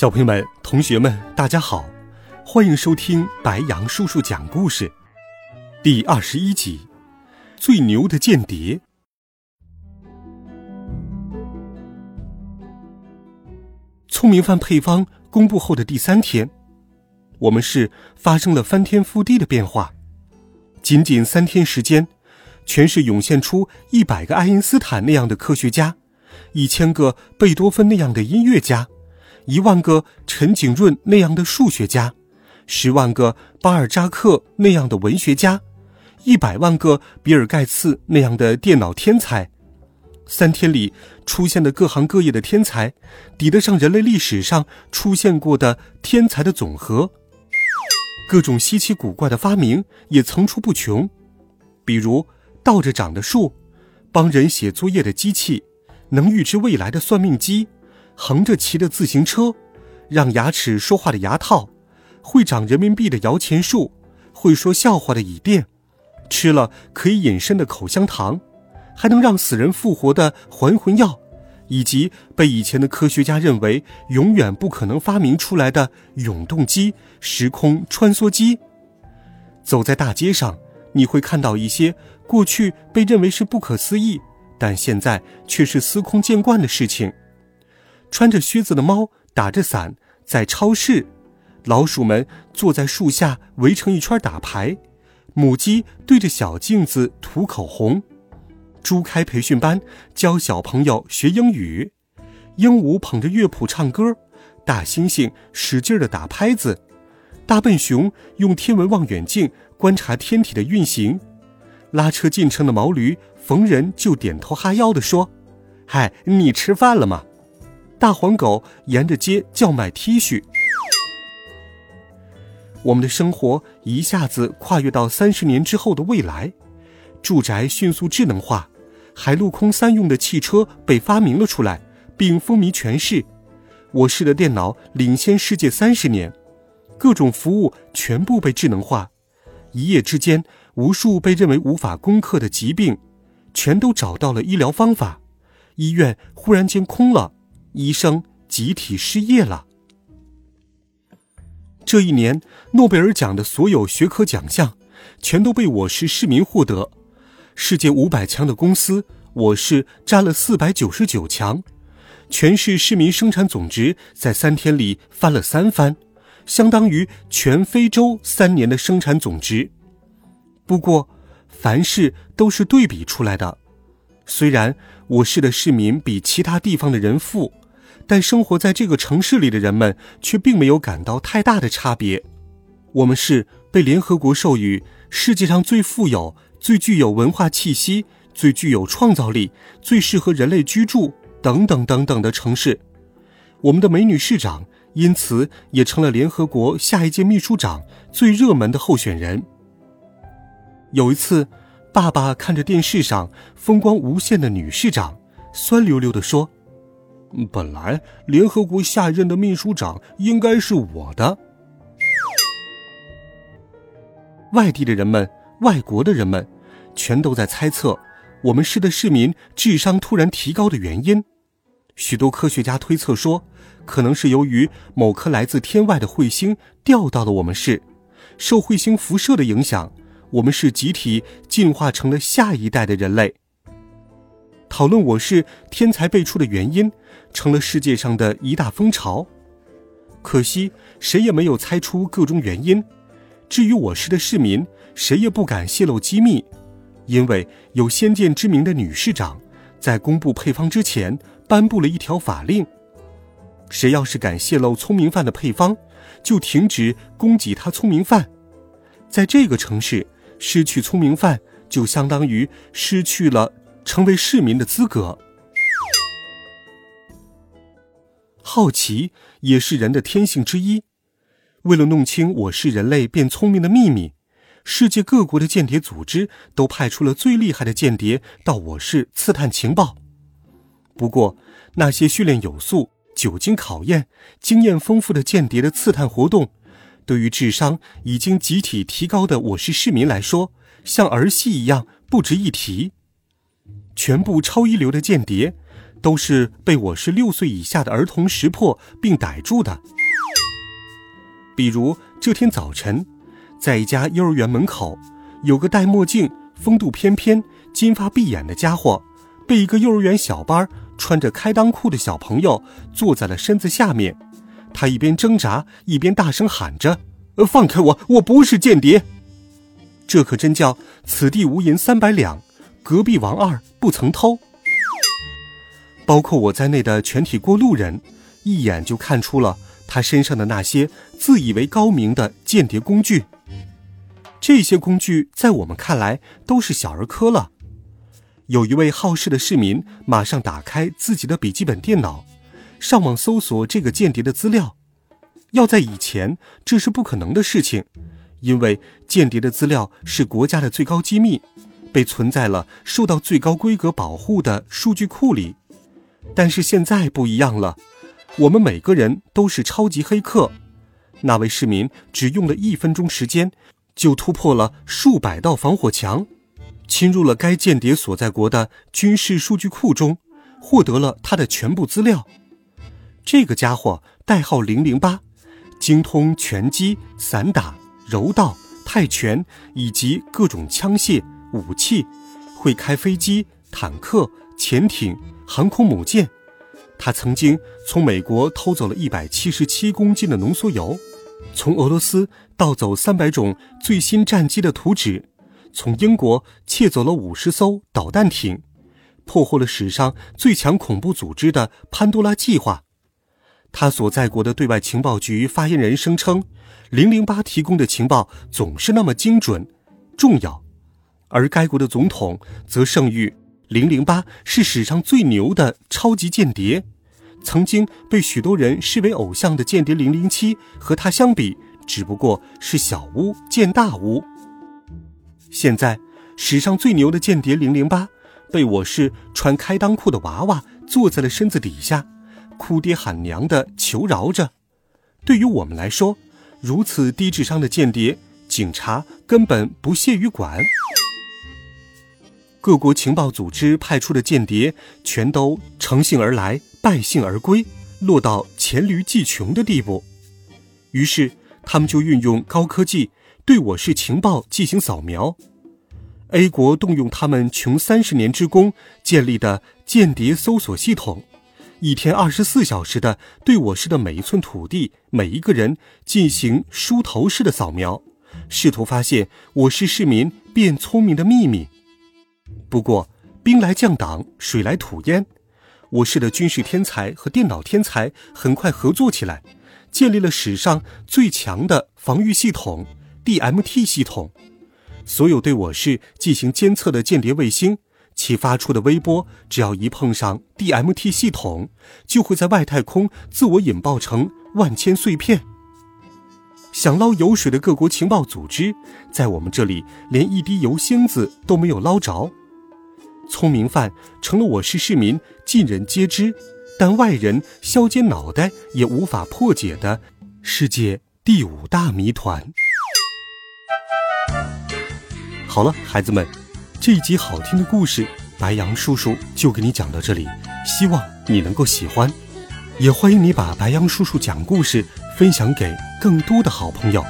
小朋友们、同学们，大家好，欢迎收听白羊叔叔讲故事，第二十一集《最牛的间谍》。聪明饭配方公布后的第三天，我们市发生了翻天覆地的变化。仅仅三天时间，全市涌现出一百个爱因斯坦那样的科学家，一千个贝多芬那样的音乐家。一万个陈景润那样的数学家，十万个巴尔扎克那样的文学家，一百万个比尔盖茨那样的电脑天才，三天里出现的各行各业的天才，抵得上人类历史上出现过的天才的总和。各种稀奇古怪的发明也层出不穷，比如倒着长的树，帮人写作业的机器，能预知未来的算命机。横着骑的自行车，让牙齿说话的牙套，会长人民币的摇钱树，会说笑话的椅垫，吃了可以隐身的口香糖，还能让死人复活的还魂药，以及被以前的科学家认为永远不可能发明出来的永动机、时空穿梭机。走在大街上，你会看到一些过去被认为是不可思议，但现在却是司空见惯的事情。穿着靴子的猫打着伞在超市，老鼠们坐在树下围成一圈打牌，母鸡对着小镜子涂口红，猪开培训班教小朋友学英语，鹦鹉捧着乐谱唱歌，大猩猩使劲的打拍子，大笨熊用天文望远镜观察天体的运行，拉车进城的毛驴逢人就点头哈腰的说：“嗨，你吃饭了吗？”大黄狗沿着街叫卖 T 恤。我们的生活一下子跨越到三十年之后的未来，住宅迅速智能化，海陆空三用的汽车被发明了出来，并风靡全市。我市的电脑领先世界三十年，各种服务全部被智能化。一夜之间，无数被认为无法攻克的疾病，全都找到了医疗方法。医院忽然间空了。医生集体失业了。这一年，诺贝尔奖的所有学科奖项，全都被我市市民获得。世界五百强的公司，我市占了四百九十九强。全市市民生产总值在三天里翻了三番，相当于全非洲三年的生产总值。不过，凡事都是对比出来的。虽然我市的市民比其他地方的人富。但生活在这个城市里的人们却并没有感到太大的差别。我们是被联合国授予世界上最富有、最具有文化气息、最具有创造力、最适合人类居住等等等等的城市。我们的美女市长因此也成了联合国下一届秘书长最热门的候选人。有一次，爸爸看着电视上风光无限的女市长，酸溜溜地说。本来联合国下一任的秘书长应该是我的。外地的人们、外国的人们，全都在猜测我们市的市民智商突然提高的原因。许多科学家推测说，可能是由于某颗来自天外的彗星掉到了我们市，受彗星辐射的影响，我们市集体进化成了下一代的人类。讨论我市天才辈出的原因。成了世界上的一大风潮，可惜谁也没有猜出各种原因。至于我市的市民，谁也不敢泄露机密，因为有先见之明的女市长在公布配方之前颁布了一条法令：谁要是敢泄露聪明饭的配方，就停止供给他聪明饭。在这个城市，失去聪明饭就相当于失去了成为市民的资格。好奇也是人的天性之一。为了弄清我是人类变聪明的秘密，世界各国的间谍组织都派出了最厉害的间谍到我市刺探情报。不过，那些训练有素、久经考验、经验丰富的间谍的刺探活动，对于智商已经集体提高的我市市民来说，像儿戏一样不值一提。全部超一流的间谍，都是被我市六岁以下的儿童识破并逮住的。比如这天早晨，在一家幼儿园门口，有个戴墨镜、风度翩翩、金发碧眼的家伙，被一个幼儿园小班穿着开裆裤的小朋友坐在了身子下面。他一边挣扎，一边大声喊着：“放开我！我不是间谍！”这可真叫此地无银三百两，隔壁王二不曾偷。包括我在内的全体过路人，一眼就看出了。他身上的那些自以为高明的间谍工具，这些工具在我们看来都是小儿科了。有一位好事的市民马上打开自己的笔记本电脑，上网搜索这个间谍的资料。要在以前，这是不可能的事情，因为间谍的资料是国家的最高机密，被存在了受到最高规格保护的数据库里。但是现在不一样了。我们每个人都是超级黑客。那位市民只用了一分钟时间，就突破了数百道防火墙，侵入了该间谍所在国的军事数据库中，获得了他的全部资料。这个家伙代号零零八，精通拳击、散打、柔道、泰拳以及各种枪械武器，会开飞机、坦克、潜艇、航空母舰。他曾经从美国偷走了一百七十七公斤的浓缩铀，从俄罗斯盗走三百种最新战机的图纸，从英国窃走了五十艘导弹艇，破获了史上最强恐怖组织的潘多拉计划。他所在国的对外情报局发言人声称，零零八提供的情报总是那么精准、重要，而该国的总统则盛誉。零零八是史上最牛的超级间谍，曾经被许多人视为偶像的间谍零零七和他相比，只不过是小巫见大巫。现在，史上最牛的间谍零零八，被我市穿开裆裤的娃娃坐在了身子底下，哭爹喊娘的求饶着。对于我们来说，如此低智商的间谍，警察根本不屑于管。各国情报组织派出的间谍全都乘兴而来，败兴而归，落到黔驴技穷的地步。于是，他们就运用高科技对我市情报进行扫描。A 国动用他们穷三十年之功建立的间谍搜索系统，一天二十四小时的对我市的每一寸土地、每一个人进行梳头式的扫描，试图发现我市市民变聪明的秘密。不过，兵来将挡，水来土掩。我市的军事天才和电脑天才很快合作起来，建立了史上最强的防御系统 ——DMT 系统。所有对我市进行监测的间谍卫星，其发出的微波，只要一碰上 DMT 系统，就会在外太空自我引爆成万千碎片。想捞油水的各国情报组织，在我们这里连一滴油星子都没有捞着。聪明犯成了我市市民尽人皆知，但外人削尖脑袋也无法破解的世界第五大谜团。好了，孩子们，这一集好听的故事，白杨叔叔就给你讲到这里，希望你能够喜欢，也欢迎你把白杨叔叔讲故事分享给更多的好朋友。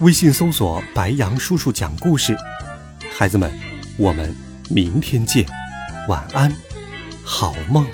微信搜索“白杨叔叔讲故事”，孩子们，我们。明天见，晚安，好梦。